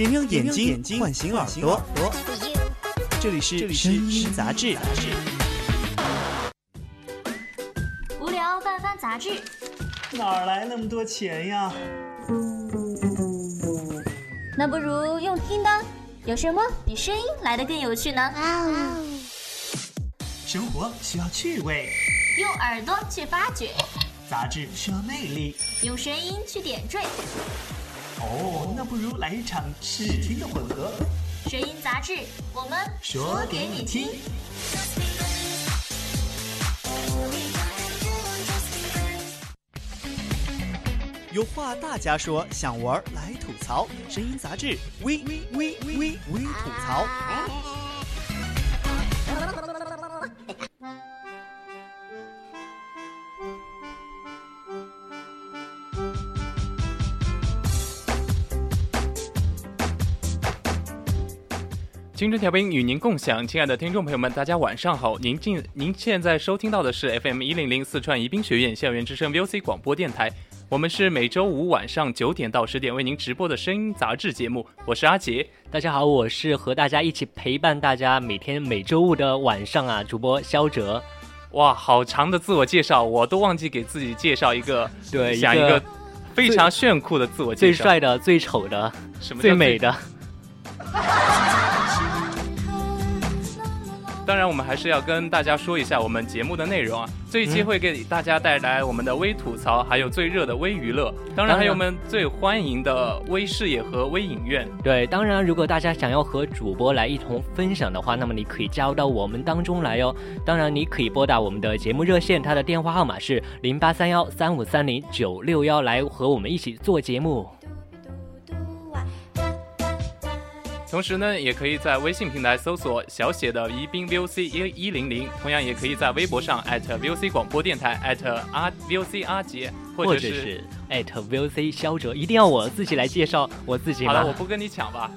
点亮眼睛，唤醒耳朵。这里是声音杂志。无聊翻翻杂志，哪来那么多钱呀？那不如用听的，有什么比声音来的更有趣呢？生活需要趣味，用耳朵去发掘，杂志需要魅力，用声音去点缀。哦，那不如来一场视听的混合。声音杂志，我们说给你听。有话大家说，想玩来吐槽。声音杂志，微微微微微吐槽。青春调频与您共享，亲爱的听众朋友们，大家晚上好。您进您现在收听到的是 FM 一零零四川宜宾学院校园之声 VOC 广播电台，我们是每周五晚上九点到十点为您直播的声音杂志节目，我是阿杰。大家好，我是和大家一起陪伴大家每天每周五的晚上啊，主播肖哲。哇，好长的自我介绍，我都忘记给自己介绍一个，对，想一个非常炫酷的自我介绍，最帅的、最丑的、什么最美的。当然，我们还是要跟大家说一下我们节目的内容啊。这一期会给大家带来我们的微吐槽，还有最热的微娱乐，当然还有我们最欢迎的微视野和微影院。对，当然如果大家想要和主播来一同分享的话，那么你可以加入到我们当中来哦。当然，你可以拨打我们的节目热线，它的电话号码是零八三幺三五三零九六幺，来和我们一起做节目。同时呢，也可以在微信平台搜索小写的宜宾 VOC 一一零零，同样也可以在微博上 @VOC 广播电台阿 VOC 阿杰，或者是 @VOC 肖哲，一定要我自己来介绍我自己吗？好了，我不跟你抢吧。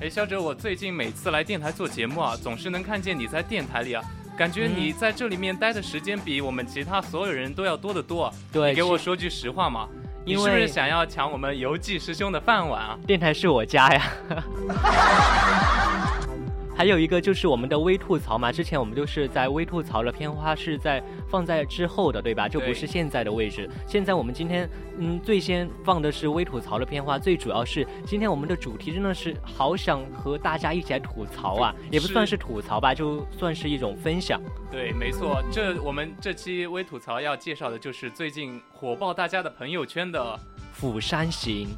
哎，肖哲，我最近每次来电台做节目啊，总是能看见你在电台里啊。感觉你在这里面待的时间比我们其他所有人都要多得多。对，你给我说句实话嘛，你是不是想要抢我们游记师兄的饭碗啊？电台是我家呀。还有一个就是我们的微吐槽嘛，之前我们就是在微吐槽的片花是在放在之后的，对吧？就不是现在的位置。现在我们今天嗯最先放的是微吐槽的片花，最主要是今天我们的主题真的是好想和大家一起来吐槽啊，也不算是吐槽吧，就算是一种分享。对，没错，这我们这期微吐槽要介绍的就是最近火爆大家的朋友圈的《釜山行》。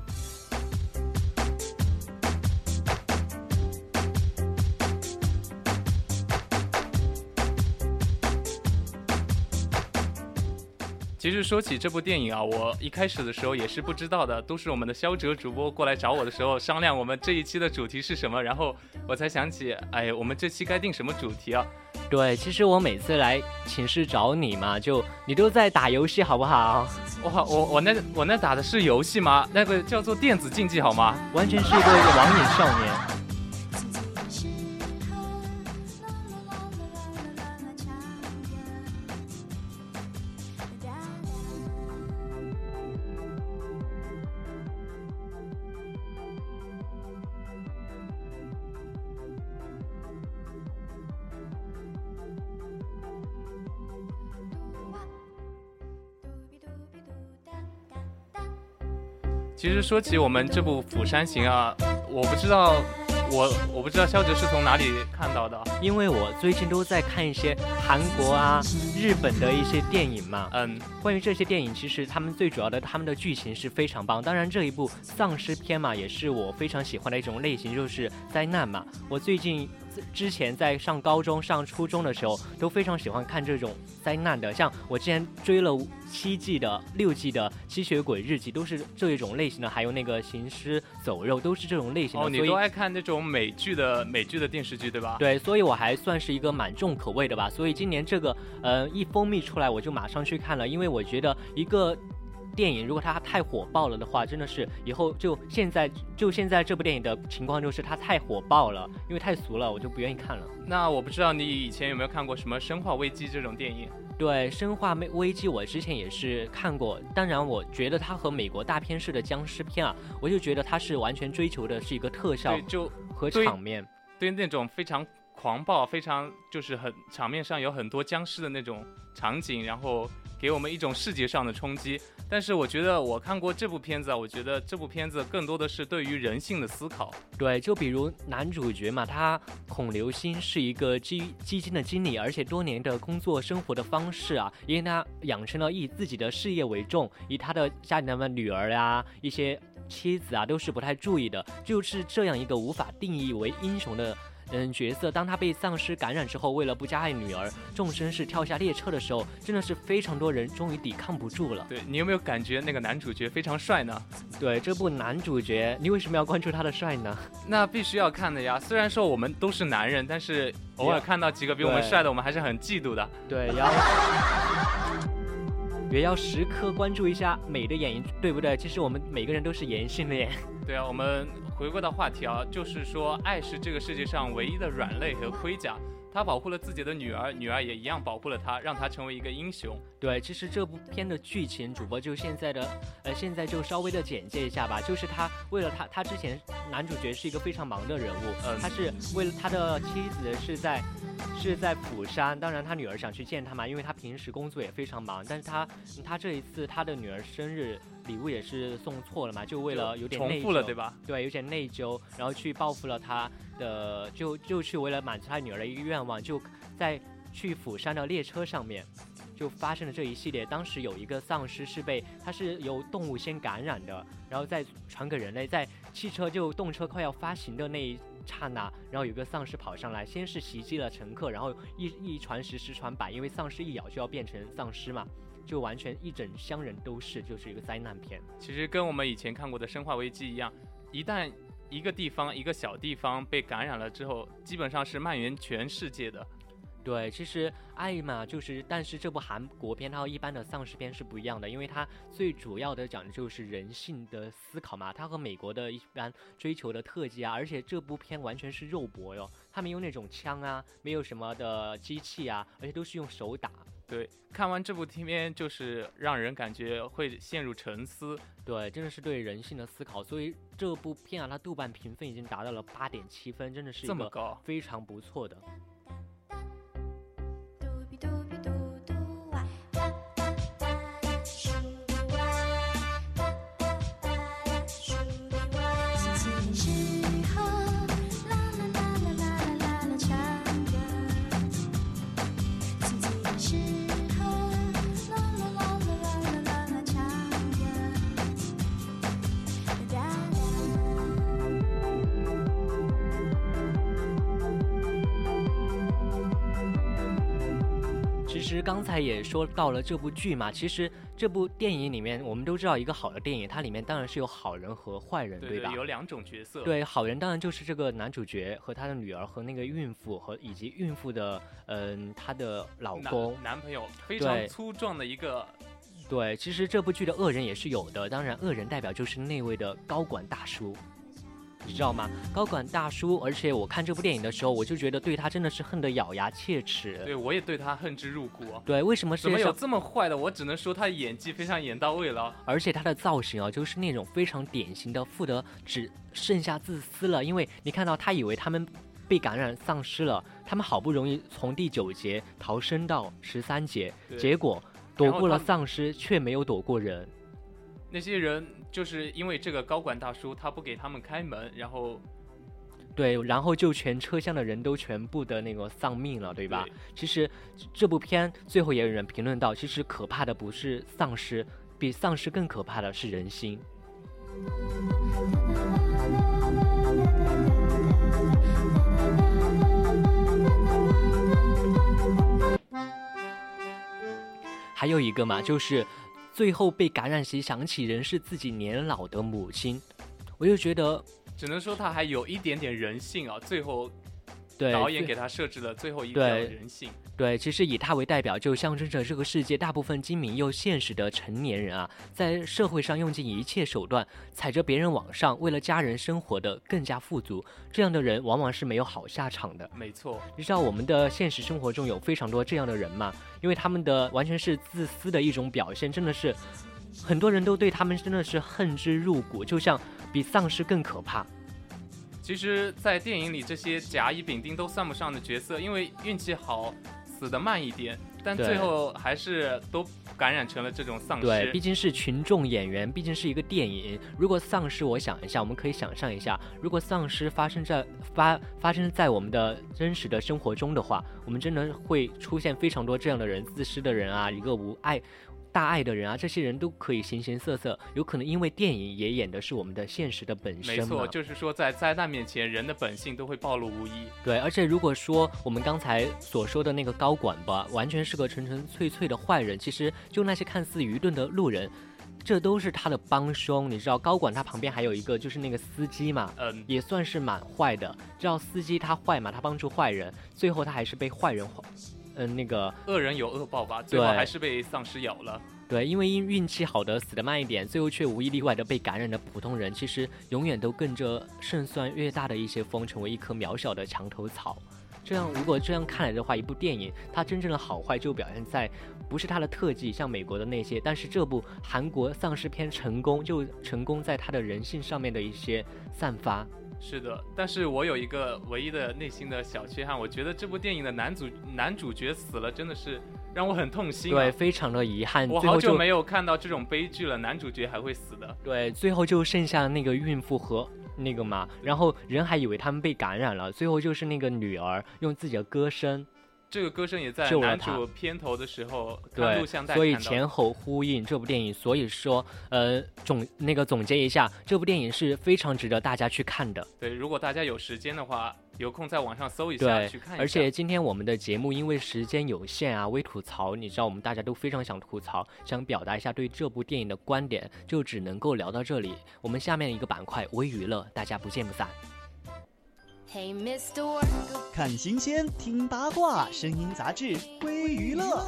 其实说起这部电影啊，我一开始的时候也是不知道的，都是我们的肖哲主播过来找我的时候商量我们这一期的主题是什么，然后我才想起，哎，我们这期该定什么主题啊？对，其实我每次来寝室找你嘛，就你都在打游戏，好不好？我我我那我那打的是游戏吗？那个叫做电子竞技，好吗？完全是一个网瘾少年。其实说起我们这部《釜山行》啊，我不知道，我我不知道肖哲是从哪里看到的，因为我最近都在看一些韩国啊、日本的一些电影嘛。嗯，关于这些电影，其实他们最主要的，他们的剧情是非常棒。当然，这一部丧尸片嘛，也是我非常喜欢的一种类型，就是灾难嘛。我最近。之前在上高中、上初中的时候，都非常喜欢看这种灾难的，像我之前追了七季的、六季的《吸血鬼日记》，都是这一种类型的，还有那个《行尸走肉》，都是这种类型的。哦，你都爱看那种美剧的美剧的电视剧，对吧？对，所以我还算是一个蛮重口味的吧。所以今年这个呃一蜂蜜出来，我就马上去看了，因为我觉得一个。电影如果它太火爆了的话，真的是以后就现在就现在这部电影的情况就是它太火爆了，因为太俗了，我就不愿意看了。那我不知道你以前有没有看过什么《生化危机》这种电影？对，《生化危危机》我之前也是看过，当然我觉得它和美国大片式的僵尸片啊，我就觉得它是完全追求的是一个特效，就和场面。对那种非常狂暴、非常就是很场面上有很多僵尸的那种场景，然后给我们一种视觉上的冲击。但是我觉得我看过这部片子啊，我觉得这部片子更多的是对于人性的思考。对，就比如男主角嘛，他孔刘星是一个基基金的经理，而且多年的工作生活的方式啊，因为他养成了以自己的事业为重，以他的家里的女儿呀、一些妻子啊，都是不太注意的，就是这样一个无法定义为英雄的。嗯，角色当他被丧尸感染之后，为了不加害女儿，纵身是跳下列车的时候，真的是非常多人终于抵抗不住了。对你有没有感觉那个男主角非常帅呢？对这部男主角，你为什么要关注他的帅呢？那必须要看的呀。虽然说我们都是男人，但是偶尔看到几个比我们帅的，我们还是很嫉妒的。对，要也要时刻关注一下美的眼影，对不对？其实我们每个人都是颜性恋。对啊，我们回归到话题啊，就是说爱是这个世界上唯一的软肋和盔甲。他保护了自己的女儿，女儿也一样保护了他，让他成为一个英雄。对，其实这部片的剧情，主播就现在的，呃，现在就稍微的简介一下吧。就是他为了他，他之前男主角是一个非常忙的人物，嗯他是为了他的妻子是在是在釜山，当然他女儿想去见他嘛，因为他平时工作也非常忙，但是他他这一次他的女儿生日礼物也是送错了嘛，就为了有点内重复了，疚对吧？对，有点内疚，然后去报复了他的，就就去为了满足他女儿的一个愿望，就在去釜山的列车上面，就发生了这一系列。当时有一个丧尸是被他是由动物先感染的，然后再传给人类，在汽车就动车快要发行的那一刹那，然后有个丧尸跑上来，先是袭击了乘客，然后一一传十，十传百，因为丧尸一咬就要变成丧尸嘛。就完全一整箱人都是，就是一个灾难片。其实跟我们以前看过的《生化危机》一样，一旦一个地方一个小地方被感染了之后，基本上是蔓延全世界的。对，其实爱嘛，就是，但是这部韩国片它和一般的丧尸片是不一样的，因为它最主要的讲的就是人性的思考嘛，它和美国的一般追求的特技啊，而且这部片完全是肉搏哟，它没有那种枪啊，没有什么的机器啊，而且都是用手打。对，看完这部片就是让人感觉会陷入沉思。对，真的是对人性的思考，所以这部片啊，它豆瓣评分已经达到了八点七分，真的是这么高，非常不错的。实刚才也说到了这部剧嘛，其实这部电影里面，我们都知道一个好的电影，它里面当然是有好人和坏人，吧？对有两种角色。，对，好人当然就是这个男主角和他的女儿和那个孕妇和以及孕妇的嗯她的老公男。男朋友非常粗壮的一个，对，其实这部剧的恶人也是有的，当然恶人代表就是那位的高管大叔。你知道吗？高管大叔，而且我看这部电影的时候，我就觉得对他真的是恨得咬牙切齿。对我也对他恨之入骨啊。对，为什么世怎么有？这么坏的？我只能说他演技非常演到位了。而且他的造型啊，就是那种非常典型的富得只剩下自私了。因为你看到他以为他们被感染丧尸了，他们好不容易从第九节逃生到十三节，结果躲过了丧尸，却没有躲过人。那些人就是因为这个高管大叔他不给他们开门，然后对，然后就全车厢的人都全部的那个丧命了，对吧？对其实这部片最后也有人评论到，其实可怕的不是丧尸，比丧尸更可怕的是人心。还有一个嘛，就是最后被感染时想起人是自己年老的母亲，我就觉得只能说他还有一点点人性啊。最后对导演给他设置了最后一条人性。对，其实以他为代表，就象征着这个世界大部分精明又现实的成年人啊，在社会上用尽一切手段，踩着别人往上，为了家人生活的更加富足。这样的人往往是没有好下场的。没错，你知道我们的现实生活中有非常多这样的人吗？因为他们的完全是自私的一种表现，真的是很多人都对他们真的是恨之入骨，就像比丧尸更可怕。其实，在电影里这些甲乙丙丁都算不上的角色，因为运气好，死得慢一点，但最后还是都感染成了这种丧对，尸毕。竟是群众演员，毕竟是一个电影。如果丧尸，我想一下，我们可以想象一下，如果丧尸发生在发发生在我们的真实的生活中的话，我们真的会出现非常多这样的人，自私的人啊，一个无爱。大爱的人啊，这些人都可以形形色色，有可能因为电影也演的是我们的现实的本身。没错，就是说在灾难面前，人的本性都会暴露无遗。对，而且如果说我们刚才所说的那个高管吧，完全是个纯纯粹粹的坏人，其实就那些看似愚钝的路人，这都是他的帮凶。你知道，高管他旁边还有一个就是那个司机嘛，嗯，也算是蛮坏的。知道司机他坏嘛，他帮助坏人，最后他还是被坏人，嗯，那个恶人有恶报吧，最后还是被丧尸咬了。对，因为因运气好的死得慢一点，最后却无一例外的被感染的普通人，其实永远都跟着胜算越大的一些风，成为一棵渺小的墙头草。这样，如果这样看来的话，一部电影它真正的好坏就表现在不是它的特技，像美国的那些，但是这部韩国丧尸片成功就成功在它的人性上面的一些散发。是的，但是我有一个唯一的内心的小缺憾，我觉得这部电影的男主男主角死了，真的是让我很痛心、啊。对，非常的遗憾。我好久没有看到这种悲剧了，男主角还会死的。对，最后就剩下那个孕妇和那个嘛，然后人还以为他们被感染了，最后就是那个女儿用自己的歌声，这个歌声也在男主片头的时候看对录像，带所以前后呼应这部电影。所以说，呃，总那个总结一下，这部电影是非常值得大家去看的。对，如果大家有时间的话，有空在网上搜一下对去看一下。而且今天我们的节目因为时间有限啊，微吐槽，你知道我们大家都非常想吐槽，想表达一下对这部电影的观点，就只能够聊到这里。我们下面一个板块微娱乐，大家不见不散。Hey, Mr. 看新鲜，听八卦，声音杂志微娱乐。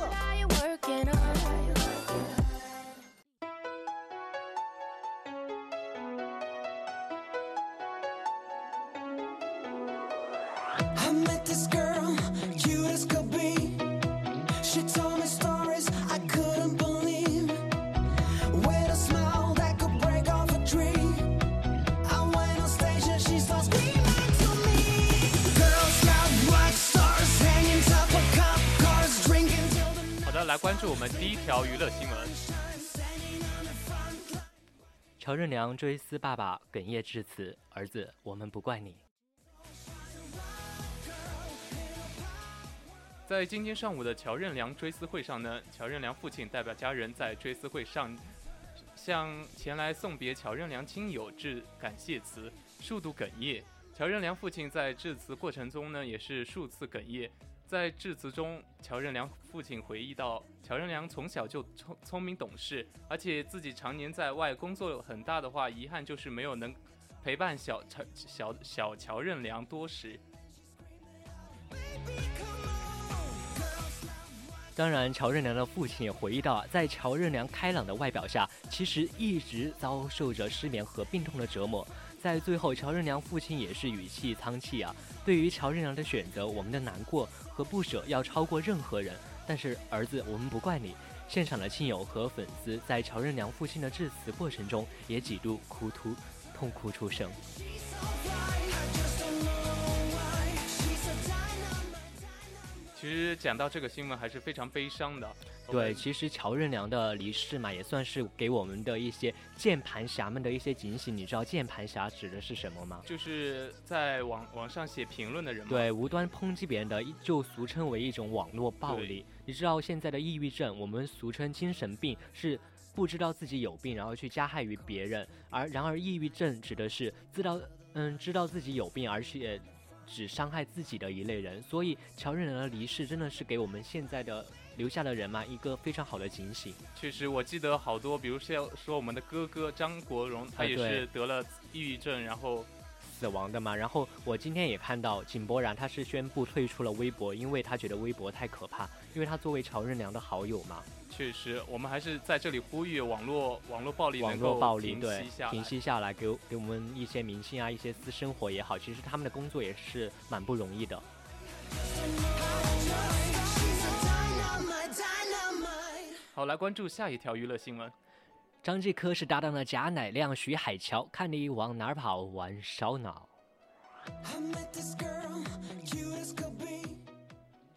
来关注我们第一条娱乐新闻。乔任梁追思爸爸哽咽致辞：“儿子，我们不怪你。在今天上午的乔任梁追思会上呢，乔任梁父亲代表家人在追思会上向前来送别乔任梁亲友致感谢词，数度哽咽。乔任梁父亲在致辞过程中呢，也是数次哽咽。在致辞中，乔任梁父亲回忆到，乔任梁从小就聪聪明懂事，而且自己常年在外工作很大的话，遗憾就是没有能陪伴小乔小小乔任梁多时。当然，乔任梁的父亲也回忆到啊，在乔任梁开朗的外表下，其实一直遭受着失眠和病痛的折磨。在最后，乔任梁父亲也是语气苍气啊。对于乔任梁的选择，我们的难过和不舍要超过任何人。但是儿子，我们不怪你。现场的亲友和粉丝在乔任梁父亲的致辞过程中，也几度哭突痛哭出声。其实讲到这个新闻还是非常悲伤的。对，其实乔任梁的离世嘛，也算是给我们的一些键盘侠们的一些警醒。你知道键盘侠指的是什么吗？就是在网网上写评论的人。对，无端抨击别人的，就俗称为一种网络暴力。你知道现在的抑郁症，我们俗称精神病，是不知道自己有病，然后去加害于别人。而然而，抑郁症指的是知道，嗯，知道自己有病，而且只伤害自己的一类人。所以，乔任梁的离世真的是给我们现在的留下的人嘛一个非常好的警醒。确实，我记得好多，比如说说我们的哥哥张国荣，他也是得了抑郁症，然后死亡的嘛。然后我今天也看到井柏然他是宣布退出了微博，因为他觉得微博太可怕，因为他作为曹任良的好友嘛，确实，我们还是在这里呼吁网络网络暴力网能够络暴力平对息下来平息下来，给给我们一些明星啊一些私生活也好，其实他们的工作也是蛮不容易的。好，来关注下一条娱乐新闻。张继科是搭档的贾乃亮、徐海乔，看你往哪儿跑，玩烧脑。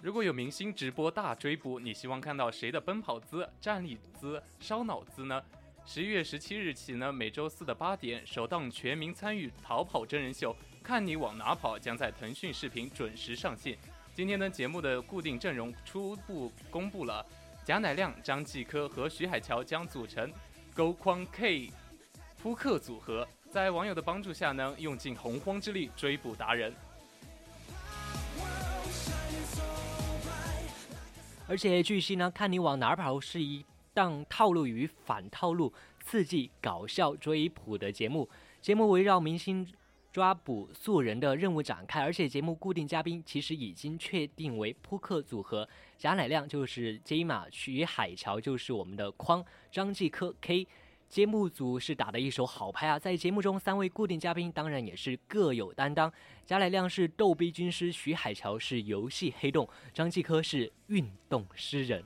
如果有明星直播大追捕，你希望看到谁的奔跑姿、站立姿、烧脑姿呢？十一月十七日起呢，每周四的八点，首档全民参与逃跑真人秀《看你往哪跑》将在腾讯视频准时上线。今天呢，节目的固定阵容初步公布了，贾乃亮、张继科和徐海乔将组成勾框 K 扑克组合，在网友的帮助下呢，用尽洪荒之力追捕达人。而且据悉呢，看你往哪儿跑是一档套路与反套路、刺激、搞笑、追捕的节目。节目围绕明星抓捕素人的任务展开，而且节目固定嘉宾其实已经确定为扑克组合，贾乃亮就是 J 马，徐海乔就是我们的框，张继科 K。节目组是打的一手好牌啊！在节目中，三位固定嘉宾当然也是各有担当。贾乃亮是逗逼军师，徐海乔是游戏黑洞，张继科是运动诗人。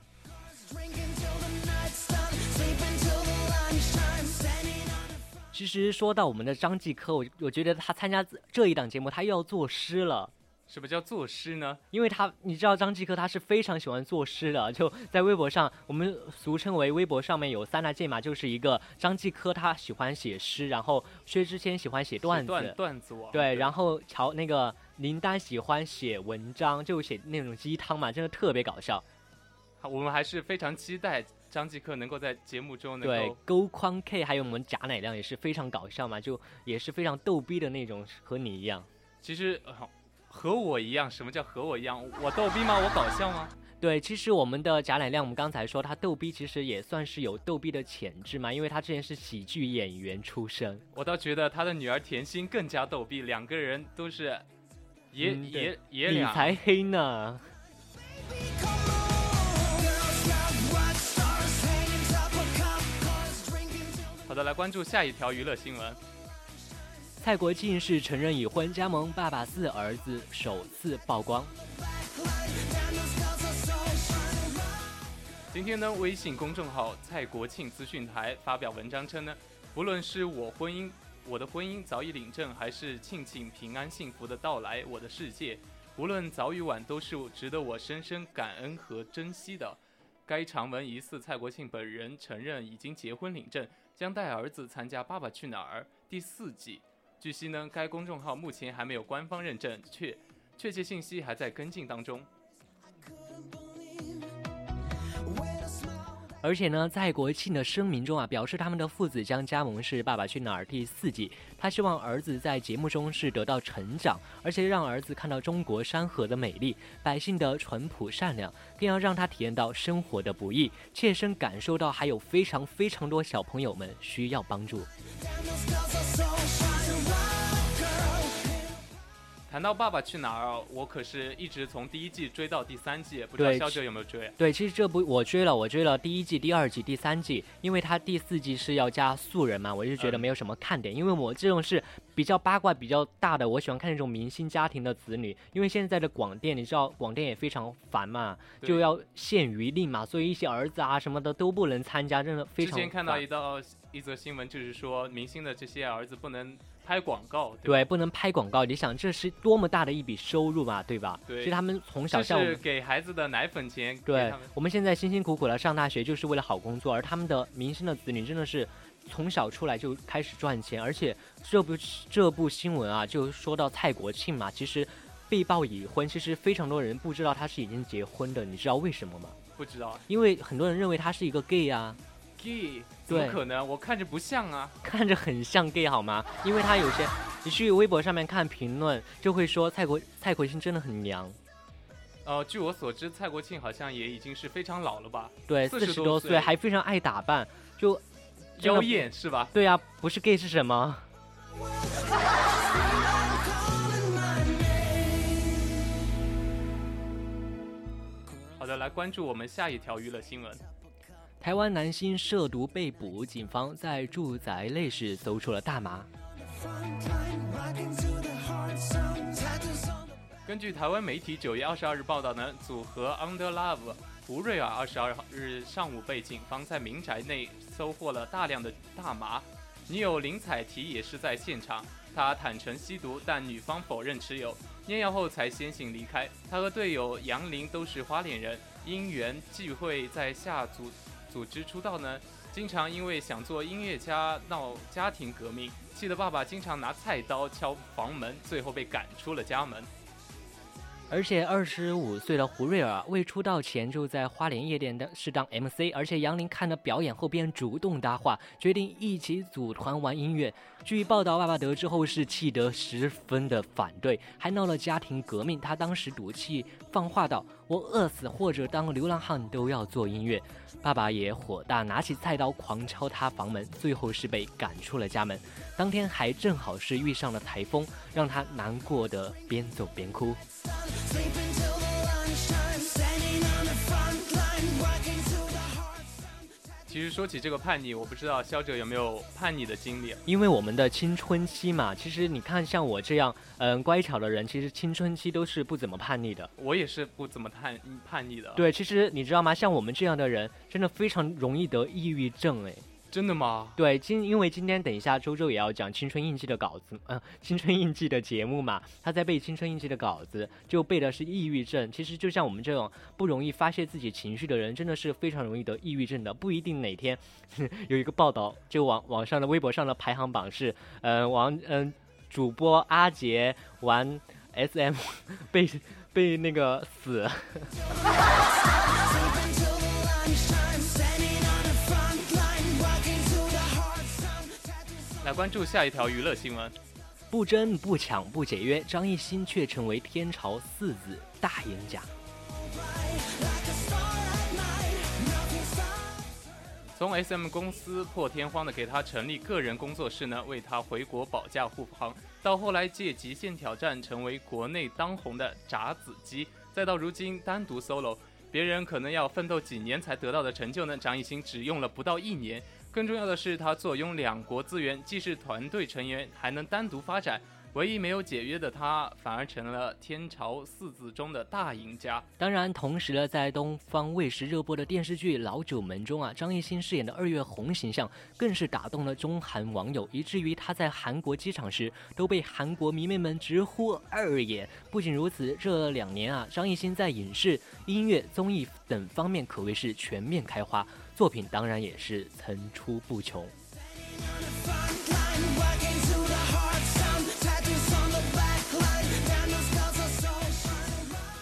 其实说到我们的张继科，我我觉得他参加这一档节目，他又要作诗了。什么叫作诗呢？因为他，你知道张继科他是非常喜欢作诗的，就在微博上，我们俗称为微博上面有三大件嘛，就是一个张继科他喜欢写诗，然后薛之谦喜欢写段子，段段子王。对，然后乔那个林丹喜欢写文章，就写那种鸡汤嘛，真的特别搞笑。好我们还是非常期待张继科能够在节目中能对够，勾框 K 还有我们贾乃亮也是非常搞笑嘛，就也是非常逗逼的那种，和你一样。其实、呃和我一样。什么叫和我一样？我逗逼吗？我搞笑吗？对，其实我们的贾乃亮，我们刚才说他逗逼，其实也算是有逗逼的潜质嘛，因为他之前是喜剧演员出身。我倒觉得他的女儿甜心更加逗逼，两个人都是爷、嗯对爷爷理俩。才黑呢？好的，来关注下一条娱乐新闻。蔡国庆是承认已婚，加盟《爸爸四》，儿子首次曝光。今天呢，微信公众号蔡国庆资讯台发表文章称呢，不论是我婚姻，我的婚姻早已领证，还是庆庆平安幸福的到来，我的世界，无论早与晚，都是值得我深深感恩和珍惜的。该长文疑似蔡国庆本人承认已经结婚领证，将带儿子参加《爸爸去哪儿》第四季。据悉呢，该公众号目前还没有官方认证，确确切信息还在跟进当中。而且呢，在国庆的声明中啊，表示他们的父子将加盟是《爸爸去哪儿》第四季。他希望儿子在节目中是得到成长，而且让儿子看到中国山河的美丽，百姓的淳朴善良，更要让他体验到生活的不易，切身感受到还有非常非常多小朋友们需要帮助。谈到《爸爸去哪儿》，我可是一直从第一季追到第三季，不知道对肖哲有没有追？对，其实这部我追了，我追了第一季、第二季、第三季，因为它第四季是要加素人嘛，我就觉得嗯没有什么看点。因为我这种是比较八卦、比较大的，我喜欢看那种明星家庭的子女。因为现在的广电，你知道广电也非常烦嘛，就要限娱令嘛，所以一些儿子啊什么的都不能参加，真的非常之前看到一道一则新闻，就是说明星的这些儿子不能拍广告，对？对，不能拍广告。你想，这是多么大的一笔收入嘛，对吧？对所以他们从小这是像我们给孩子的奶粉钱，对，我们现在辛辛苦苦的上大学，就是为了好工作，而他们的明星的子女真的是从小出来就开始赚钱，而且这部这部新闻啊，就说到蔡国庆嘛，其实被曝已婚，其实非常多人不知道他是已经结婚的，你知道为什么吗？不知道因为很多人认为他是一个 gay 啊，g 怎么可能？我看着不像啊。看着很像 gay 好吗？因为他有些你去微博上面看评论就会说蔡国蔡国庆真的很娘。呃据我所知蔡国庆好像也已经是非常老了吧？对四十多岁。还非常爱打扮就妖艳是吧？对啊不是 gay 是什么？好的来关注我们下一条娱乐新闻。台湾男星涉毒被捕，警方在住宅内室搜出了大麻。根据台湾媒体九月二十二日报道呢，组合 Under Love 胡瑞尔二十二日上午被警方在民宅内收获了大量的大麻，女友林采缇也是在现场，她坦诚吸毒，但女方否认持有，验药后才先行离开。她和队友杨林都是花莲人，因缘际会在下组组织出道呢，经常因为想做音乐家闹家庭革命，气得爸爸经常拿菜刀敲房门，最后被赶出了家门。而且二十五岁的胡瑞尔未出道前就在花莲夜店当是当 MC，而且杨林看了表演后便主动搭话，决定一起组团玩音乐。据报道，爸爸得知后是气得十分的反对，还闹了家庭革命。他当时赌气放话道：“我饿死或者当流浪汉都要做音乐。”爸爸也火大，拿起菜刀狂敲他房门，最后是被赶出了家门。当天还正好是遇上了台风，让他难过的边走边哭。其实说起这个叛逆，我不知道肖哲有没有叛逆的经历。因为我们的青春期嘛，其实你看像我这样，嗯，乖巧的人，其实青春期都是不怎么叛逆的。我也是不怎么叛叛逆的。，对，其实你知道吗？像我们这样的人，真的非常容易得抑郁症，哎。真的吗？对，今因为今天等一下周周也要讲青春印记的稿子，嗯、青春印记的节目嘛，他在背青春印记的稿子，就背的是抑郁症。其实就像我们这种不容易发泄自己情绪的人，真的是非常容易得抑郁症的。不一定哪天 有一个报道，就网网上的微博上的排行榜是，呃，王嗯、主播阿杰玩 SM 被被那个死。关注下一条娱乐新闻。不争不抢不解约，张艺兴却成为天朝四子大赢家。从 SM 公司破天荒的给他成立个人工作室呢，为他回国保驾护航，到后来借《极限挑战》成为国内当红的炸子鸡，再到如今单独 solo，别人可能要奋斗几年才得到的成就呢，张艺兴只用了不到一年。更重要的是，他坐拥两国资源，既是团队成员，还能单独发展。唯一没有解约的他，反而成了天朝四子中的大赢家。当然，同时呢，在东方卫视热播的电视剧《老九门》中啊，张艺兴饰演的二月红形象更是打动了中韩网友，以至于他在韩国机场时都被韩国迷妹们直呼二爷。不仅如此，这两年啊，张艺兴在影视、音乐、综艺等方面可谓是全面开花，作品当然也是层出不穷。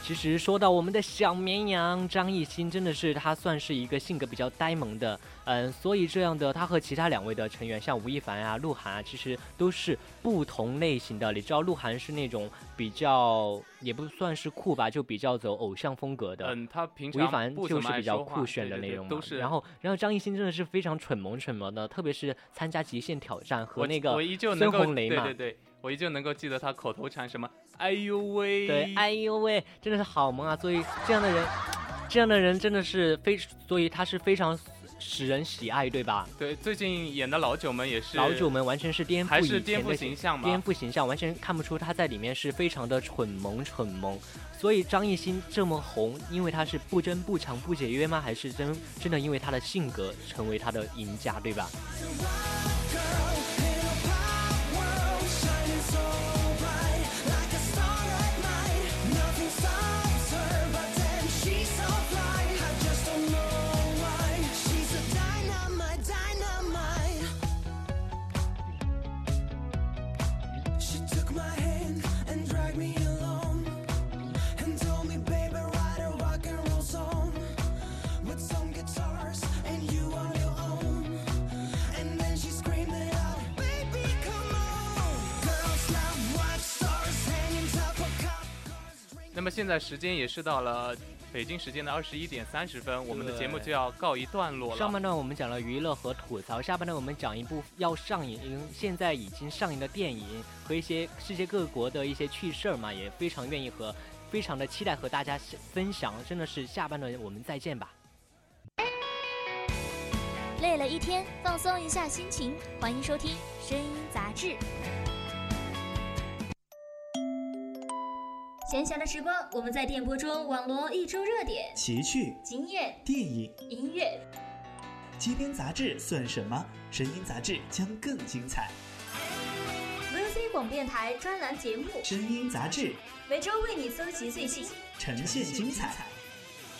其实说到我们的小绵羊张艺兴，真的是他算是一个性格比较呆萌的，嗯，所以这样的他和其他两位的成员，像吴亦凡啊、鹿晗啊，其实都是不同类型的。你知道鹿晗是那种比较也不算是酷吧，就比较走偶像风格的。嗯，他平吴亦常凡就是比较酷炫的那种嘛，都是。然后，然后张艺兴真的是非常蠢萌蠢萌的，特别是参加极限挑战和那个孙够红雷嘛，对对对，我依旧能够记得他口头禅什么“哎呦喂”，对，哎呦喂，真的是好萌啊！所以这样的人，这样的人真的是非，所以他是非常使人喜爱，对吧？对，最近演的老九们也是老九们完全是颠覆以前还是颠覆的形象嘛，颠覆形象，完全看不出他在里面是非常的蠢萌蠢萌。所以张艺兴这么红，因为他是不争不抢不解约吗？还是真真的因为他的性格成为他的赢家，对吧？那么现在时间也是到了北京时间的二十一点三十分，我们的节目就要告一段落了。上半段我们讲了娱乐和吐槽，下半段我们讲一部要上映、现在已经上映的电影和一些世界各国的一些趣事儿嘛，也非常愿意和非常的期待和大家分享。真的是下半段我们再见吧。累了一天，放松一下心情，欢迎收听《声音杂志》。闲暇的时光，我们在电波中网罗一周热点、奇趣、经验、电影、音乐。街边杂志算什么？声音杂志将更精彩。VOC 广播电台专栏节目，声音杂志每周为你搜集最新。呈现精彩，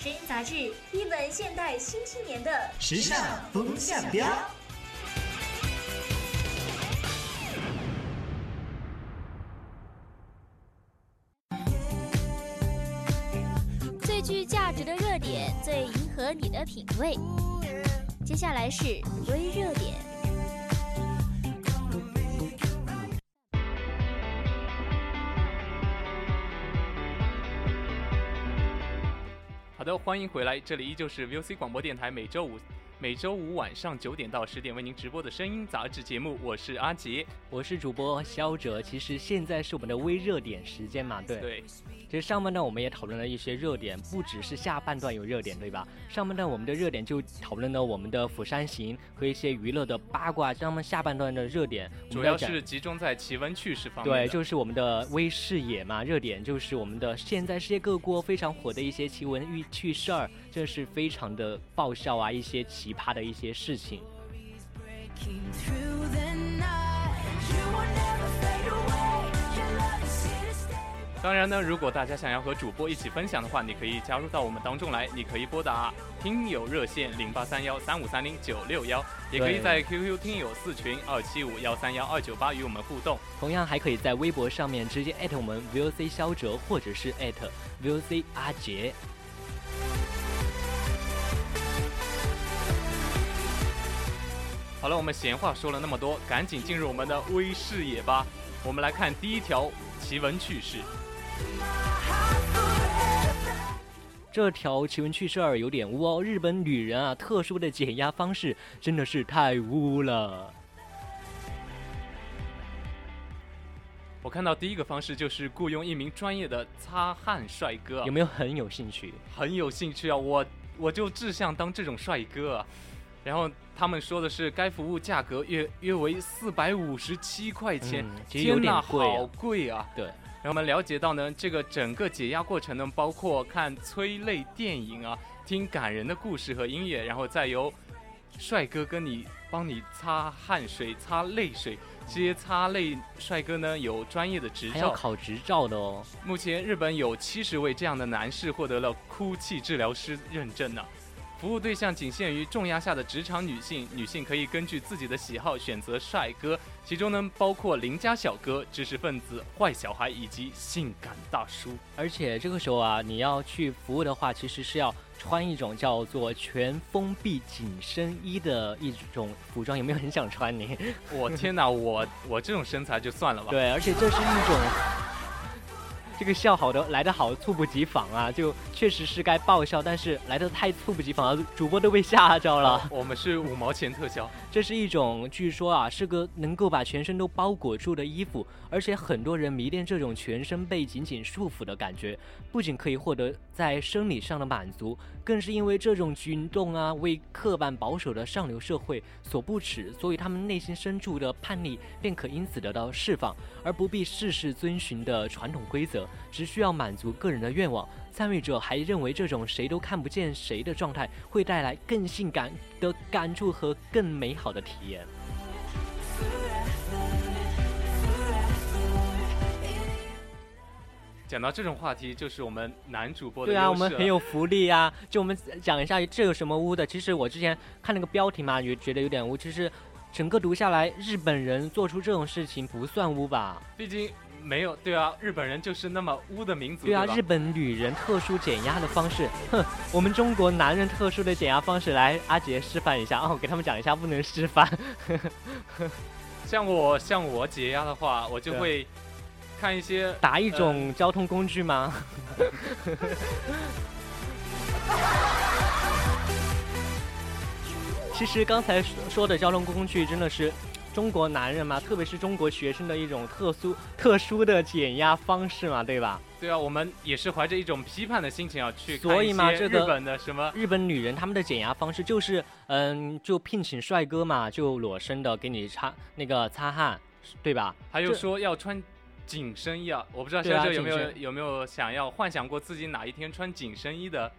声音杂志，一本现代新青年的时尚风向标。你的品味。接下来是微热点。好的，欢迎回来，这里依旧是 VOC 广播电台每周五每周五晚上九点到十点为您直播的声音杂志节目，我是阿杰。我是主播肖哲，其实现在是我们的微热点时间嘛，对。对，其实上半段我们也讨论了一些热点，不只是下半段有热点，对吧？上半段我们的热点就讨论了我们的釜山行和一些娱乐的八卦，那么下半段的热点主要是集中在奇闻趣事方面对，就是我们的微视野嘛，热点就是我们的现在世界各国非常火的一些奇闻趣趣事儿，这是非常的爆笑啊，一些奇葩的一些事情。当然呢，如果大家想要和主播一起分享的话，你可以加入到我们当中来，你可以拨打听友热线零八三幺三五三零九六幺，也可以在 QQ 听友四群二七五幺三幺二九八与我们互动。同样还可以在微博上面直接艾特我们 VOC 肖哲，或者是艾特 VOC 阿杰。好了，我们闲话说了那么多，赶紧进入我们的微视野吧。我们来看第一条奇闻趣事。这条奇闻趣事儿有点污哦，日本女人啊，特殊的减压方式真的是太污了。我看到第一个方式就是雇佣一名专业的擦汗帅哥有，没有很有兴趣？很有兴趣啊！我我就志向当这种帅哥。然后他们说的是该服务价格约约为四百五十七块钱，天呐好贵啊！对，然后我们了解到呢，这个整个解压过程呢，包括看催泪电影啊，听感人的故事和音乐，然后再由帅哥跟你帮你擦汗水、擦泪水。这些擦泪帅哥呢有专业的执还要照，考执照的哦。目前日本有七十位这样的男士获得了哭泣治疗师认证呢。服务对象仅限于重压下的职场女性，女性可以根据自己的喜好选择帅哥，其中呢包括邻家小哥、知识分子、坏小孩以及性感大叔。而且这个时候啊，你要去服务的话，其实是要穿一种叫做全封闭紧身衣的一种服装，有没有很想穿你？我天哪，我我这种身材就算了吧。对，而且这是一种。这个笑好的来的好猝不及防啊，就确实是该爆笑，但是来的太猝不及防了，主播都被吓着了。我们是五毛钱特效，这是一种据说啊是个能够把全身都包裹住的衣服，而且很多人迷恋这种全身被紧紧束缚的感觉，不仅可以获得在生理上的满足，更是因为这种举动啊为刻板保守的上流社会所不耻，所以他们内心深处的叛逆便可因此得到释放，而不必事事遵循的传统规则，只需要满足个人的愿望。参与者还认为这种谁都看不见谁的状态会带来更性感的感触和更美好的体验。讲到这种话题，就是我们男主播的对啊，我们很有福利啊！就我们讲一下这有什么污的。其实我之前看那个标题嘛，也觉得有点污。其实整个读下来，日本人做出这种事情不算污吧？毕竟没有对啊，日本人就是那么污的民族，对啊，吧日本女人特殊减压的方式，哼，我们中国男人特殊的减压方式，来阿杰示范一下哦，给他们讲一下，不能示范。像我像我解压的话，我就会看一些打一种交通工具吗？其实刚才说说的交通工具真的是中国男人嘛，特别是中国学生的一种特殊特殊的减压方式嘛，对吧？对啊，我们也是怀着一种批判的心情啊去所以嘛这个日本的什么日本女人她们的减压方式就是，嗯，就聘请帅哥嘛，就裸身的给你擦那个擦汗，对吧？还有说要穿紧身衣啊，我不知道小九有没有有没有想要幻想过自己哪一天穿紧身衣的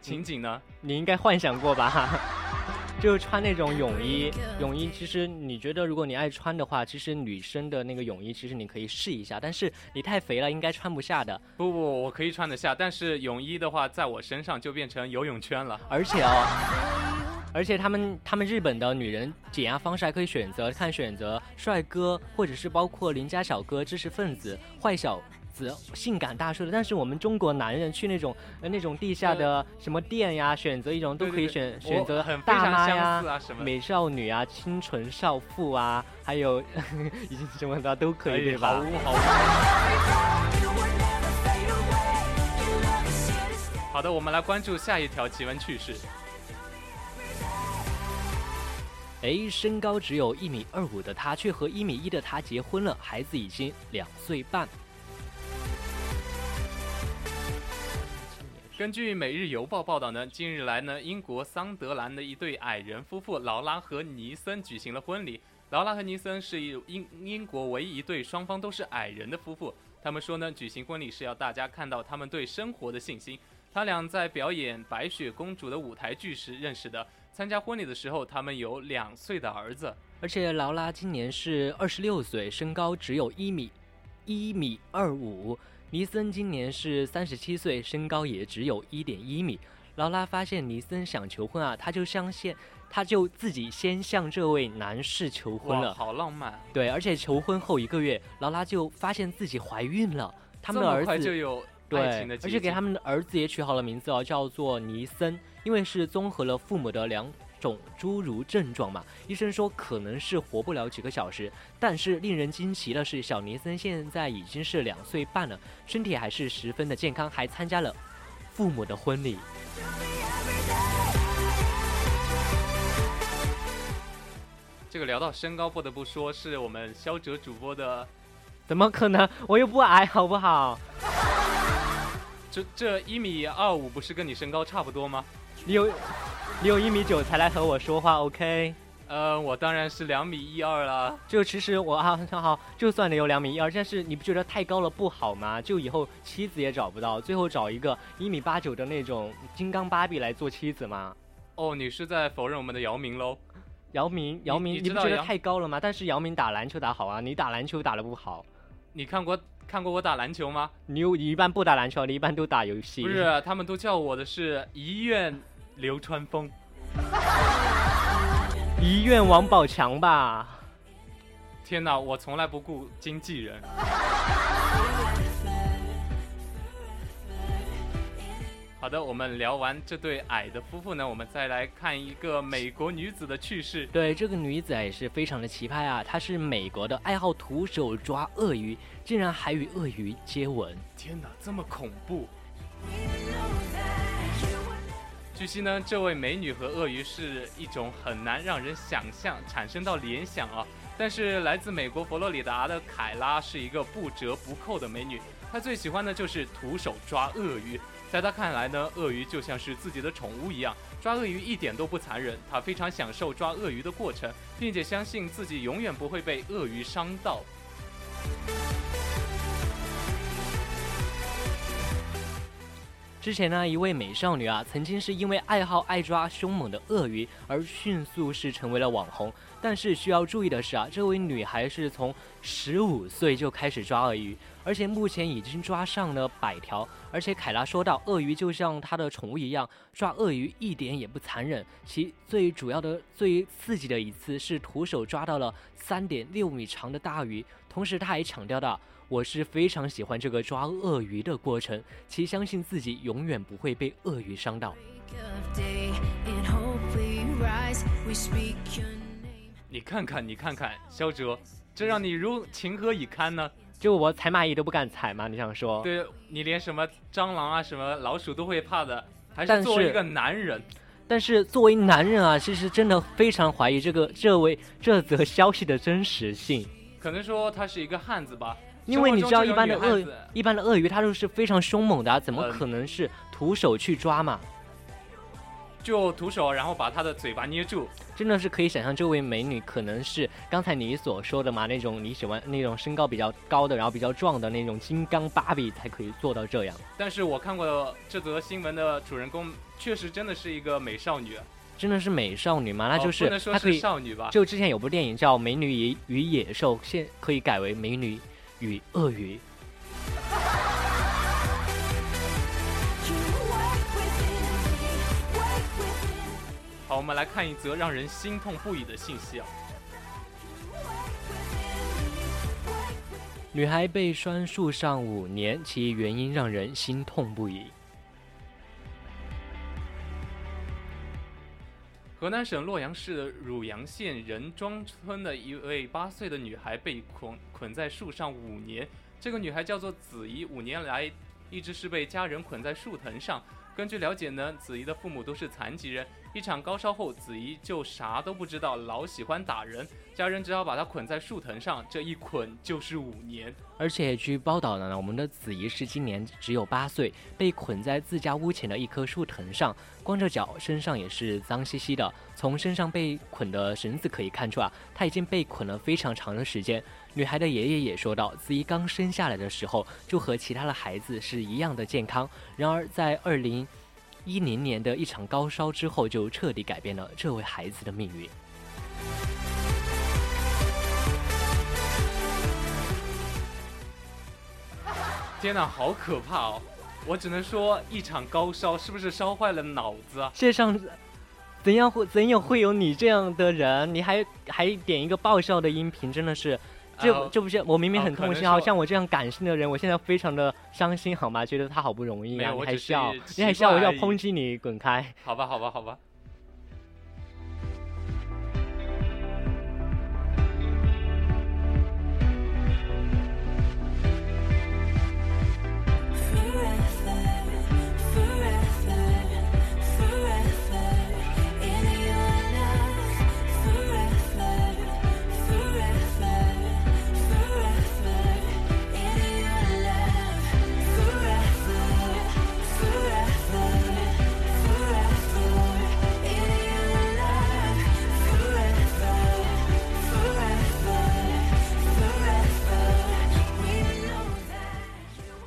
情景呢？你应该幻想过吧？就穿那种泳衣，泳衣其实你觉得如果你爱穿的话，其实女生的那个泳衣其实你可以试一下，但是你太肥了应该穿不下的。不不，我可以穿得下，但是泳衣的话，在我身上就变成游泳圈了。而且哦，而且他们他们日本的女人减压方式还可以选择看选择帅哥，或者是包括邻家小哥、知识分子、坏小子、性感大叔的。但是我们中国男人去那种呃那种地下的什么店呀，选择一种都可以选选择大妈呀似、啊什么美少女啊、清纯少妇啊，还有 已经什么的都可以，对吧？好好。好的，我们来关注下一条奇闻趣事。哎，身高只有一米二五的他，却和一米一的他结婚了，孩子已经两岁半。根据《每日邮报》报道呢，近日来呢，英国桑德兰的一对矮人夫妇劳拉和尼森举行了婚礼。劳拉和尼森是英英国唯一一对双方都是矮人的夫妇。他们说呢，举行婚礼是要大家看到他们对生活的信心。他俩在表演《白雪公主》的舞台剧时认识的。参加婚礼的时候，他们有两岁的儿子。而且劳拉今年是二十六岁，身高只有一米一米二五。尼森今年是三十七岁，身高也只有一点一米。劳拉发现尼森想求婚啊，她就相信，他就自己先向这位男士求婚，了。好浪漫！对，而且求婚后一个月，劳拉就发现自己怀孕了。他们的儿子就有爱对情的，结而且给他们的儿子也取好了名字哦，叫做尼森，因为是综合了父母的两种侏儒症状嘛。医生说可能是活不了几个小时，但是令人惊奇的是，小尼森现在已经是两岁半了，身体还是十分的健康，还参加了父母的婚礼。这个聊到身高，不得不说是我们肖哲主播的怎么可能？我又不矮，好不好？这这一米二五，不是跟你身高差不多吗？你有你有一米九才来和我说话，OK？呃，我当然是两米一二了。就其实我啊，好，就算你有两米一二，但是你不觉得太高了不好吗？就以后妻子也找不到，最后找一个一米八九的那种金刚芭比来做妻子吗？哦，你是在否认我们的姚明喽？姚明，姚明，你你不觉得太高了吗？但是姚明打篮球打好啊，你打篮球打得不好，你看过看过我打篮球吗？你又你一般不打篮球，你一般都打游戏。不是，他们都叫我的是一院流川枫。遗愿王宝强吧？天哪，我从来不顾经纪人。好的，我们聊完这对矮的夫妇呢，我们再来看一个美国女子的趣事。对，这个女子啊也是非常的奇葩啊，她是美国的，爱好徒手抓鳄鱼，竟然还与鳄鱼接吻。天哪，这么恐怖！据悉呢，这位美女和鳄鱼是一种很难让人想象、产生到联想啊。但是来自美国佛罗里达的凯拉是一个不折不扣的美女，她最喜欢的就是徒手抓鳄鱼。在她看来呢，鳄鱼就像是自己的宠物一样，抓鳄鱼一点都不残忍。她非常享受抓鳄鱼的过程，并且相信自己永远不会被鳄鱼伤到。之前呢，一位美少女啊，曾经是因为爱好爱抓凶猛的鳄鱼而迅速是成为了网红。但是需要注意的是啊，这位女孩是从十五岁就开始抓鳄鱼，而且目前已经抓上了百条。而且凯拉说到，鳄鱼就像她的宠物一样，抓鳄鱼一点也不残忍。其最主要的、最刺激的一次是徒手抓到了三点六米长的大鱼。同时，她还强调到。我是非常喜欢这个抓鳄鱼的过程，其相信自己永远不会被鳄鱼伤到。你看看，你看看，肖哲，这让你如情何以堪呢？就我踩蚂蚁都不敢踩吗？你想说？对你连什么蟑螂啊、什么老鼠都会怕的，还是作为一个男人，但是作为男人啊，其实真的非常怀疑这个这位这则消息的真实性。可能说他是一个汉子吧，因为你知道，一般的鳄这种女汉子一般的鳄鱼它都是非常凶猛的、啊，怎么嗯可能是徒手去抓嘛？就徒手，然后把它的嘴巴捏住。真的是可以想象，这位美女可能是刚才你所说的嘛，那种你喜欢那种身高比较高的，然后比较壮的那种金刚芭比才可以做到这样。但是我看过这则新闻的主人公，确实真的是一个美少女，真的是美少女吗？那就哦是她可以，少女吧？就之前有部电影叫《美女与与野兽》，现可以改为《美女与鳄鱼》。好，我们来看一则让人心痛不已的信息啊！女孩被拴树上五年，其原因让人心痛不已。河南省洛阳市的汝阳县任庄村的一位八岁的女孩被捆捆在树上五年。这个女孩叫做子怡，五年来一直是被家人捆在树藤上。根据了解呢，子怡的父母都是残疾人。一场高烧后，子怡就啥都不知道，老喜欢打人，家人只好把她捆在树藤上，这一捆就是五年。而且据报道呢，我们的子怡是今年只有八岁，被捆在自家屋前的一棵树藤上，光着脚，身上也是脏兮兮的。从身上被捆的绳子可以看出啊，她已经被捆了非常长的时间。女孩的爷爷也说到，子怡刚生下来的时候就和其他的孩子是一样的健康，然而在二零一零年的一场高烧之后，就彻底改变了这位孩子的命运。天哪，好可怕哦！我只能说，一场高烧是不是烧坏了脑子啊？世界上怎样会怎样会有你这样的人？你还还点一个爆笑的音频，真的是。这、呃这不是我明明很痛心，好像我这样感性的人，我现在非常的伤心，好吗？觉得他好不容易啊，你还笑，你还笑，我要抨击你，滚开！好吧，好吧，好吧。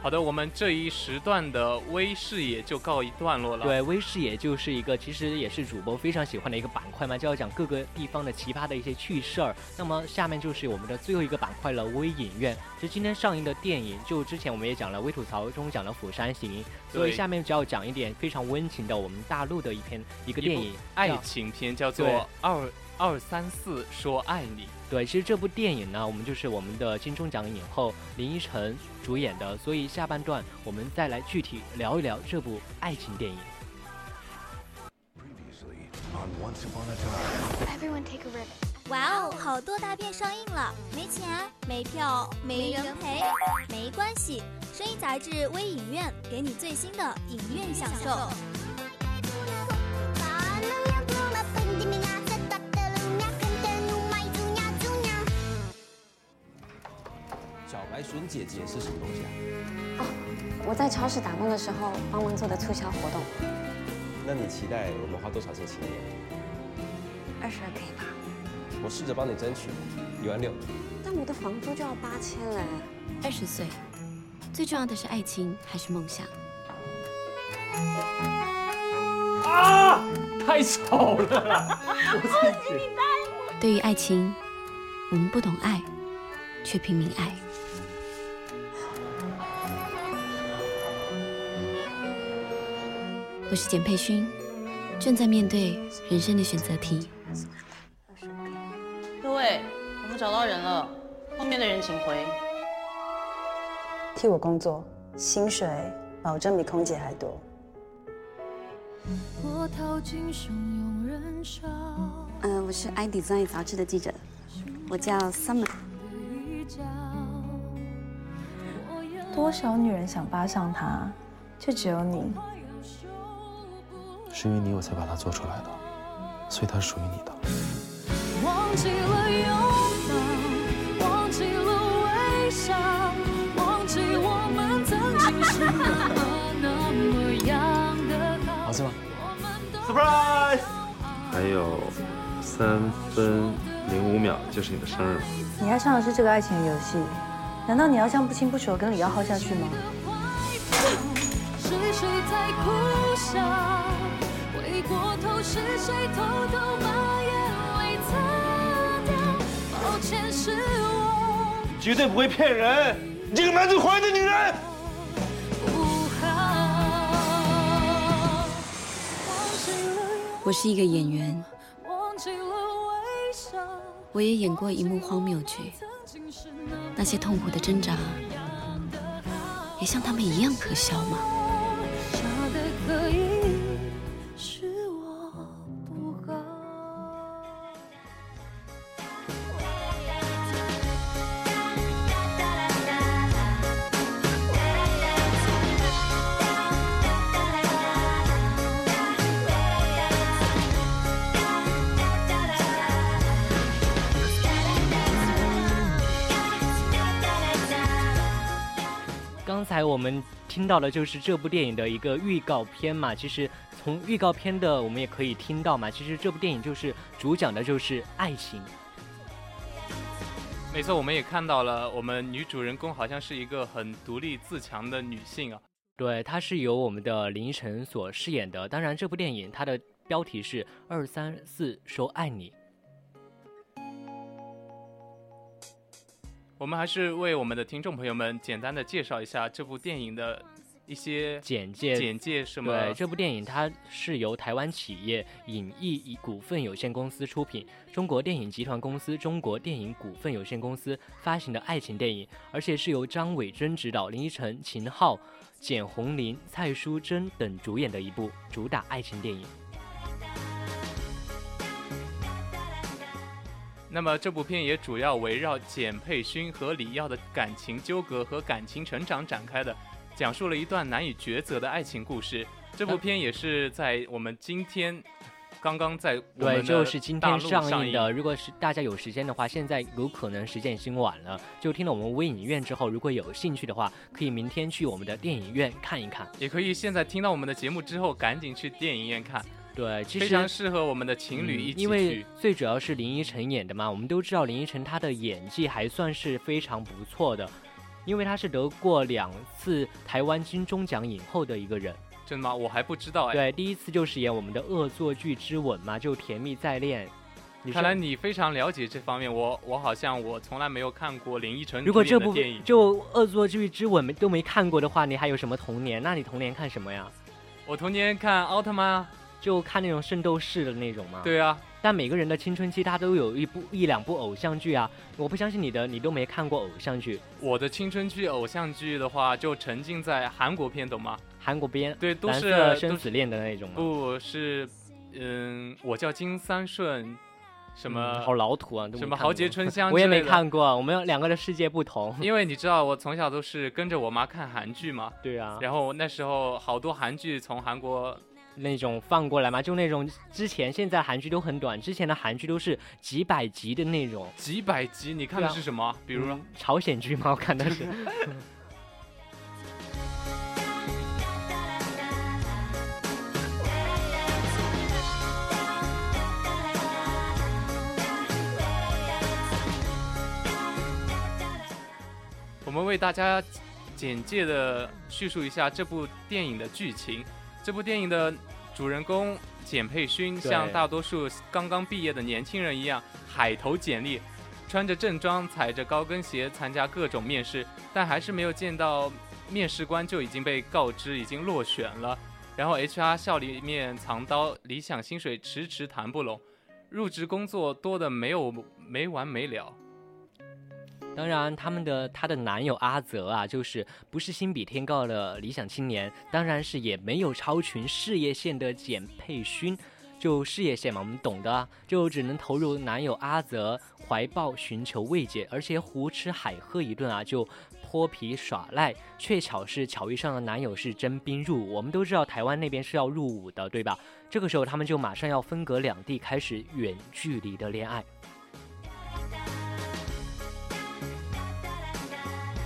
好的，我们这一时段的微视野就告一段落了。，对，微视野就是一个，其实也是主播非常喜欢的一个板块嘛，就要讲各个地方的奇葩的一些趣事儿。那么下面就是我们的最后一个板块了，微影院。就今天上映的电影，就之前我们也讲了微吐槽中讲了《釜山行》，所以下面就要讲一点非常温情的我们大陆的一篇一个电影，爱情片叫做《二二三四说爱你》。对，其实这部电影呢，我们就是我们的金钟奖影后林依晨主演的，所以下半段我们再来具体聊一聊这部爱情电影。Previously on Once Upon a Time. Everyone take a rip. 哇哦，好多大片上映了，没钱、没票、没人陪，没关系，声音杂志微影院给你最新的影院享受。笋姐姐是什么东西啊？哦我在超市打工的时候帮忙做的促销活动，那你期待我们花多少钱请你啊？二十二可以吧？我试着帮你争取，一万六。但我的房租就要八千了。二十岁，最重要的是爱情还是梦想？啊，太吵了啦！对于爱情，我们不懂爱，却拼命爱。我是简佩勋，正在面对人生的选择题。各位，我们找到人了，后面的人请回。替我工作，薪水保证比空姐还多。我逃进汹涌人潮嗯、我是 i Design 杂志的记者，我叫 Summer。多少女人想扒上他，却只有你是因为你我才把它做出来的，所以它是属于你的。忘记了拥抱，忘记了微笑，忘记我们曾经是那么那么样的好。好是吗？Surprise！还有三分零五秒就是你的生日了。你爱上的是这个爱情游戏，难道你要这样不清不楚地跟李耀浩下去吗？是谁在哭笑？是谁偷偷把眼泪擦掉？抱歉，是我绝对不会骗人，你这个满嘴谎言的女人！不好。我是一个演员，忘记了微笑，我也演过一幕荒谬剧，那些痛苦的挣扎，也像他们一样可笑吗？我们听到的就是这部电影的一个预告片嘛，其实从预告片的我们也可以听到嘛，其实这部电影就是主讲的就是爱情。没错，我们也看到了，我们女主人公好像是一个很独立自强的女性啊。对，她是由我们的林依晨所饰演的。当然，这部电影它的标题是《二三四说爱你》。我们还是为我们的听众朋友们简单的介绍一下这部电影的一些简介。简介什么？对，这部电影它是由台湾企业影艺股份有限公司出品，中国电影集团公司、中国电影股份有限公司发行的爱情电影，而且是由张伟珍执导，林依晨、秦昊、简宏林、蔡淑珍等主演的一部主打爱情电影。那么这部片也主要围绕简佩勋和李耀的感情纠葛和感情成长展开的，讲述了一段难以抉择的爱情故事。这部片也是在我们今天刚刚在对，就是今天上映的。如果是大家有时间的话，现在有可能时间已经晚了。就听了我们微影院之后，如果有兴趣的话，可以明天去我们的电影院看一看。也可以现在听到我们的节目之后，赶紧去电影院看。对，其实非常适合我们的情侣一起因为最主要是林依晨演的嘛，我们都知道林依晨她的演技还算是非常不错的，因为她是得过两次台湾金钟奖影后的一个人。真的吗？我还不知道哎。对，第一次就是演我们的《恶作剧之吻》嘛，就《甜蜜再恋》。看来你非常了解这方面，我我好像我从来没有看过林依晨如果这部电影。就《恶作剧之吻》没都没看过的话，你还有什么童年？那你童年看什么呀？我童年看奥特曼啊，就看那种圣斗士的那种嘛？对啊。但每个人的青春期，他都有一部一两部偶像剧啊。我不相信你的，你都没看过偶像剧。我的青春期偶像剧的话，就沉浸在韩国片，懂吗？韩国片，对，都是生死恋的那种吗？不是，嗯，我叫金三顺，什么、嗯、好老土啊，什么豪杰春香，我也没看过。我们两个的世界不同。因为你知道，我从小都是跟着我妈看韩剧嘛。对啊。然后那时候好多韩剧从韩国。那种放过来嘛，就那种之前现在韩剧都很短，之前的韩剧都是几百集的那种。几百集，你看的是什么？啊、比如说、嗯、朝鲜剧吗？我看的是。我们为大家简介的叙述一下这部电影的剧情。这部电影的主人公简佩勋像大多数刚刚毕业的年轻人一样，海投简历，穿着正装，踩着高跟鞋参加各种面试，但还是没有见到面试官就已经被告知已经落选了。然后 HR 笑里面藏刀，理想薪水迟迟谈不拢，入职工作多的没有没完没了。当然，他们的她的男友阿泽啊，就是不是心比天高的理想青年，当然是也没有超群事业线的简佩勋，就事业线嘛，我们懂的啊，就只能投入男友阿泽怀抱寻求慰藉，而且胡吃海喝一顿啊，就泼皮耍赖，却巧是巧遇上了男友是征兵入伍。我们都知道台湾那边是要入伍的，对吧？这个时候他们就马上要分隔两地，开始远距离的恋爱。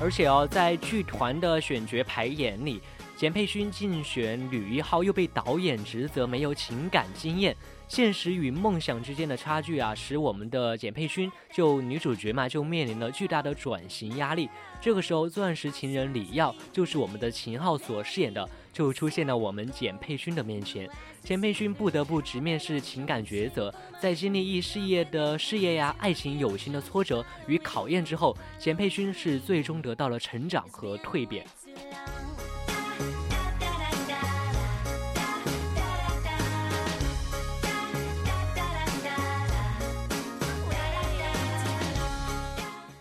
而且哦，在剧团的选角排演里，简佩勋竞选女一号又被导演指责没有情感经验。现实与梦想之间的差距啊，使我们的简佩勋就女主角嘛，就面临了巨大的转型压力。这个时候，钻石情人李耀就是我们的秦昊所饰演的，就出现了我们简佩勋的面前。简佩勋不得不直面是情感抉择，在经历一事业的事业呀、爱情、友情的挫折与考验之后，简佩勋是最终得到了成长和蜕变。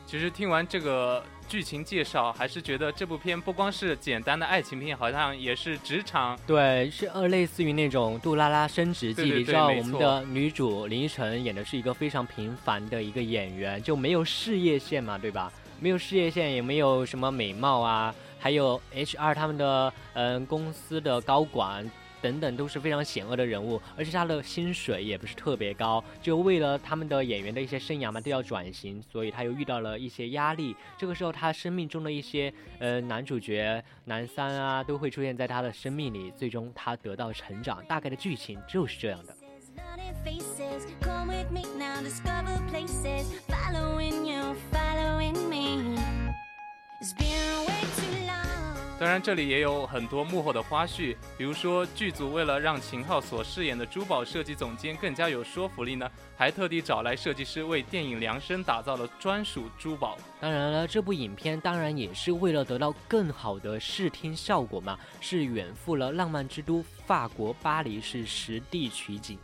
其实听完这个剧情介绍，还是觉得这部片不光是简单的爱情片，好像也是职场。对，是呃类似于那种《杜拉拉升职记》你知道我们的女主林依晨演的是一个非常平凡的一个演员，就没有事业线嘛，对吧？没有事业线，也没有什么美貌啊，还有 HR 他们的嗯、公司的高管。等等都是非常险恶的人物，而且他的薪水也不是特别高，就为了他们的演员的一些生涯嘛都要转型，所以他又遇到了一些压力。这个时候，他生命中的一些呃男主角男三啊都会出现在他的生命里，最终他得到成长。大概的剧情就是这样的。当然，这里也有很多幕后的花絮，比如说剧组为了让秦昊所饰演的珠宝设计总监更加有说服力呢，还特地找来设计师为电影量身打造了专属珠宝。当然了，这部影片当然也是为了得到更好的视听效果嘛，是远赴了浪漫之都法国巴黎市实地取景。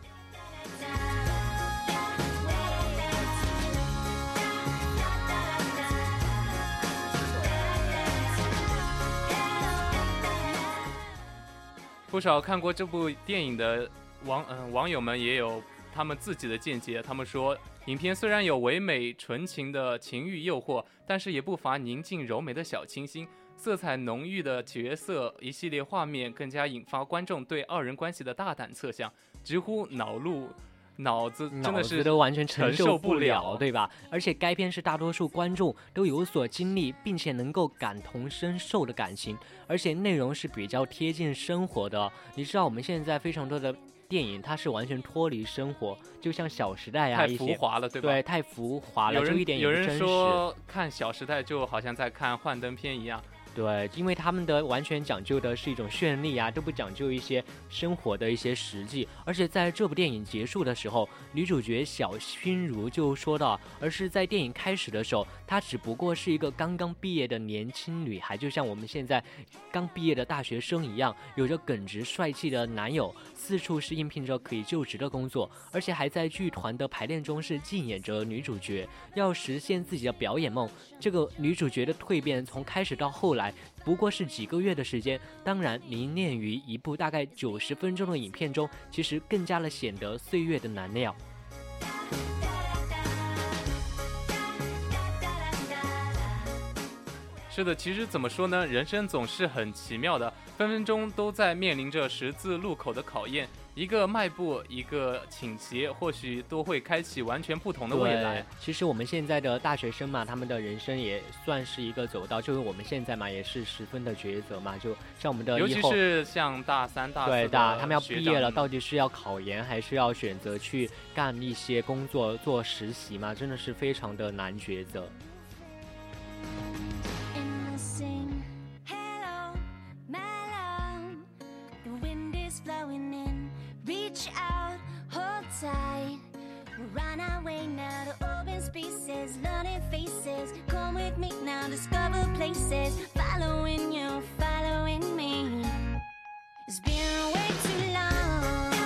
不少看过这部电影的网嗯、网友们也有他们自己的见解，他们说，影片虽然有唯美纯情的情欲诱惑，但是也不乏宁静柔美的小清新。色彩浓郁的角色，一系列画面更加引发观众对二人关系的大胆测想，直呼恼怒脑子真脑的是子都完全承受受不了了，对吧？而且该片是大多数观众都有所经历，并且能够感同身受的感情，而且内容是比较贴近生活的。你知道我们现在非常多的电影，它是完全脱离生活，就像《小时代》啊，太浮华了，对吧？对，太浮华了，有一点有人。说看《小时代》就好像在看幻灯片一样。对，因为他们的完全讲究的是一种绚丽啊，都不讲究一些生活的一些实际。而且在这部电影结束的时候，女主角小熏如就说到，而是在电影开始的时候，她只不过是一个刚刚毕业的年轻女孩，就像我们现在刚毕业的大学生一样，有着耿直帅气的男友，四处是应聘着可以就职的工作，而且还在剧团的排练中是竞演着女主角，要实现自己的表演梦。这个女主角的蜕变，从开始到后来。不过是几个月的时间，当然凝练于一部大概九十分钟的影片中，其实更加的显得岁月的难料。是的，其实怎么说呢？人生总是很奇妙的，分分钟都在面临着十字路口的考验。一个迈步，一个倾斜，或许都会开启完全不同的未来。，其实我们现在的大学生嘛，他们的人生也算是一个走道，就是我们现在嘛，也是十分的抉择嘛。就像我们的尤其是像大三、大四对大，他们要毕业了，到底是要考研，还是要选择去干一些工作做实习嘛？真的是非常的难抉择。Reach out, hold tight. On our way now to open spaces, learning faces. Come with me now, discover places. Following you, following me. It's been way too long.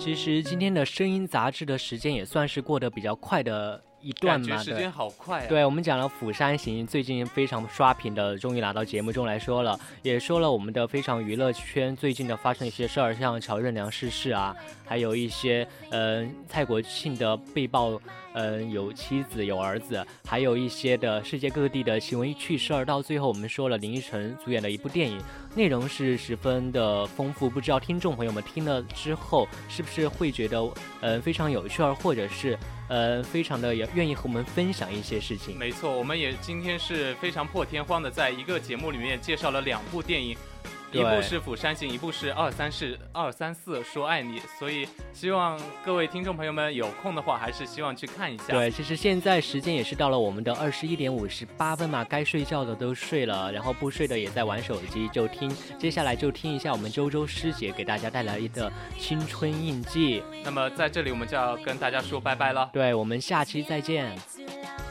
其实今天的声音杂志的时间也算是过得比较快的一段时间好快啊！对，我们讲了《釜山行》，最近非常刷屏的，终于拿到节目中来说了，也说了我们的非常娱乐圈最近的发生一些事儿，像乔任梁逝世啊，还有一些呃蔡国庆的被曝呃有妻子有儿子，还有一些的世界各地的奇闻趣事儿。到最后我们说了林依晨主演的一部电影，内容是十分的丰富，不知道听众朋友们听了之后是不是会觉得呃非常有趣儿，或者是呃非常的愿意和我们分享一些事情。没错，我们也今天是非常破天荒的，在一个节目里面介绍了两部电影，一部是《釜山行》，一部是《二三四二三四说爱你》，所以希望各位听众朋友们有空的话，还是希望去看一下。对，其实现在时间也是到了我们的二十一点五十八分嘛，该睡觉的都睡了，然后不睡的也在玩手机，就听接下来就听一下我们周周师姐给大家带来的青春印记。那么在这里我们就要跟大家说拜拜了。对，我们下期再见。「